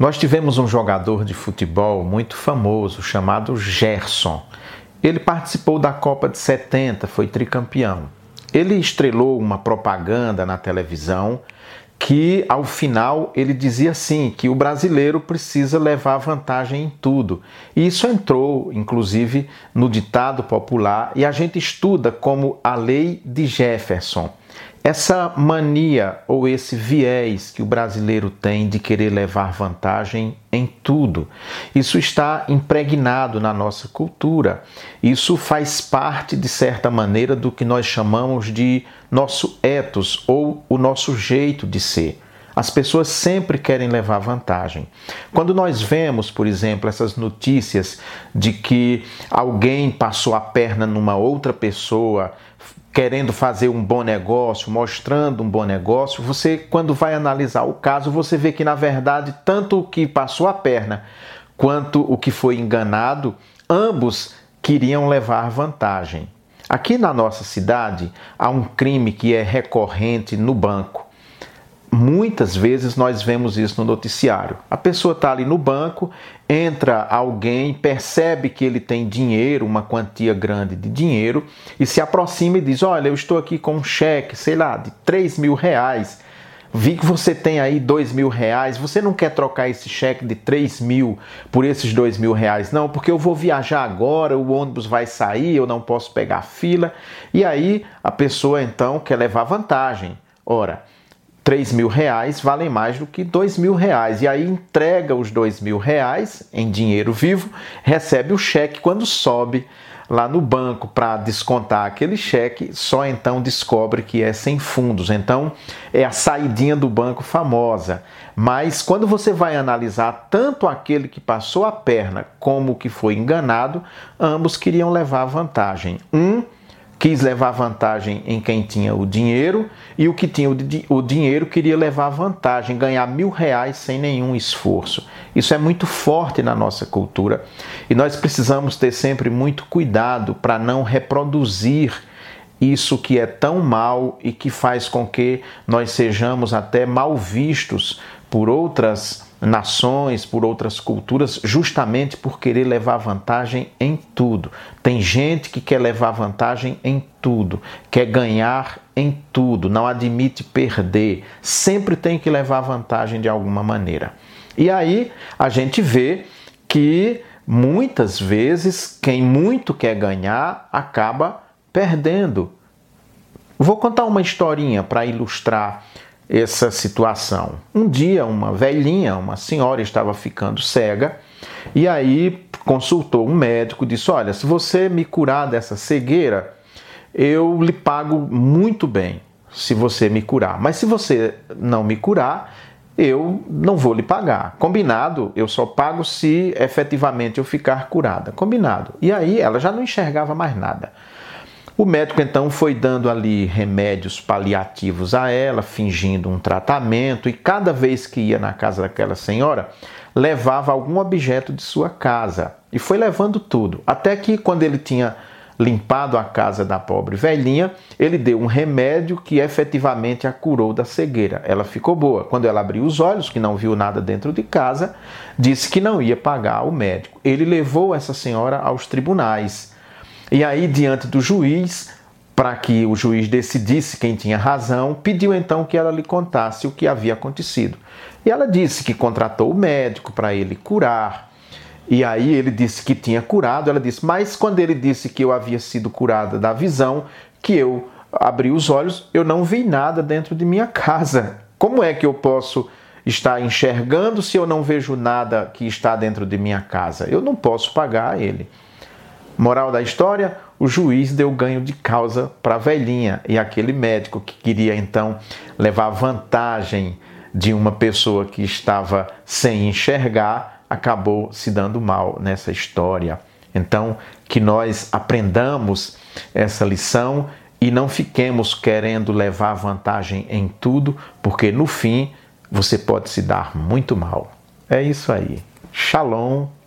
Nós tivemos um jogador de futebol muito famoso chamado Gerson. Ele participou da Copa de 70, foi tricampeão. Ele estrelou uma propaganda na televisão que ao final ele dizia assim que o brasileiro precisa levar vantagem em tudo. E isso entrou, inclusive, no ditado popular e a gente estuda como a lei de Jefferson. Essa mania ou esse viés que o brasileiro tem de querer levar vantagem em tudo, isso está impregnado na nossa cultura. Isso faz parte, de certa maneira, do que nós chamamos de nosso ethos ou o nosso jeito de ser. As pessoas sempre querem levar vantagem. Quando nós vemos, por exemplo, essas notícias de que alguém passou a perna numa outra pessoa, querendo fazer um bom negócio, mostrando um bom negócio, você, quando vai analisar o caso, você vê que, na verdade, tanto o que passou a perna quanto o que foi enganado, ambos queriam levar vantagem. Aqui na nossa cidade há um crime que é recorrente no banco. Muitas vezes nós vemos isso no noticiário. A pessoa está ali no banco, entra alguém, percebe que ele tem dinheiro, uma quantia grande de dinheiro, e se aproxima e diz: Olha, eu estou aqui com um cheque, sei lá, de 3 mil reais. Vi que você tem aí dois mil reais. Você não quer trocar esse cheque de 3 mil por esses dois mil reais? Não, porque eu vou viajar agora, o ônibus vai sair, eu não posso pegar fila. E aí a pessoa então quer levar vantagem. Ora, 3 mil reais valem mais do que 2 mil reais. E aí entrega os 2 mil reais em dinheiro vivo, recebe o cheque quando sobe lá no banco para descontar aquele cheque, só então descobre que é sem fundos. Então é a saidinha do banco famosa. Mas quando você vai analisar tanto aquele que passou a perna como o que foi enganado, ambos queriam levar vantagem. Um quis levar vantagem em quem tinha o dinheiro e o que tinha o, o, dinheiro queria levar vantagem, ganhar mil reais sem nenhum esforço. Isso é muito forte na nossa cultura e nós precisamos ter sempre muito cuidado para não reproduzir isso que é tão mal e que faz com que nós sejamos até mal vistos por outras nações, por outras culturas, justamente por querer levar vantagem em tudo. Tem gente que quer levar vantagem em tudo, quer ganhar em tudo, não admite perder, sempre tem que levar vantagem de alguma maneira. E aí a gente vê que muitas vezes quem muito quer ganhar acaba perdendo. Vou contar uma historinha para ilustrar essa situação. Um dia, uma velhinha, uma senhora, estava ficando cega e aí consultou um médico, disse: Olha, se você me curar dessa cegueira, eu lhe pago muito bem se você me curar. Mas se você não me curar, eu não vou lhe pagar. Combinado, eu só pago se efetivamente eu ficar curada. Combinado. E aí ela já não enxergava mais nada. O médico então foi dando ali remédios paliativos a ela, fingindo um tratamento, e cada vez que ia na casa daquela senhora, levava algum objeto de sua casa e foi levando tudo. Até que, quando ele tinha limpado a casa da pobre velhinha, ele deu um remédio que efetivamente a curou da cegueira. Ela ficou boa. Quando ela abriu os olhos, que não viu nada dentro de casa, disse que não ia pagar o médico. Ele levou essa senhora aos tribunais e aí, diante do juiz, para que o juiz decidisse quem tinha razão, pediu então que ela lhe contasse o que havia acontecido. E ela disse que contratou o médico para ele curar. E aí ele disse que tinha curado. Ela disse, mas quando ele disse que eu havia sido curada da visão, que eu abri os olhos, eu não vi nada dentro de minha casa. Como é que eu posso estar enxergando se eu não vejo nada que está dentro de minha casa? Eu não posso pagar a ele. Moral da história: o juiz deu ganho de causa para a velhinha e aquele médico que queria então levar vantagem de uma pessoa que estava sem enxergar acabou se dando mal nessa história. Então, que nós aprendamos essa lição e não fiquemos querendo levar vantagem em tudo, porque no fim você pode se dar muito mal. É isso aí. Shalom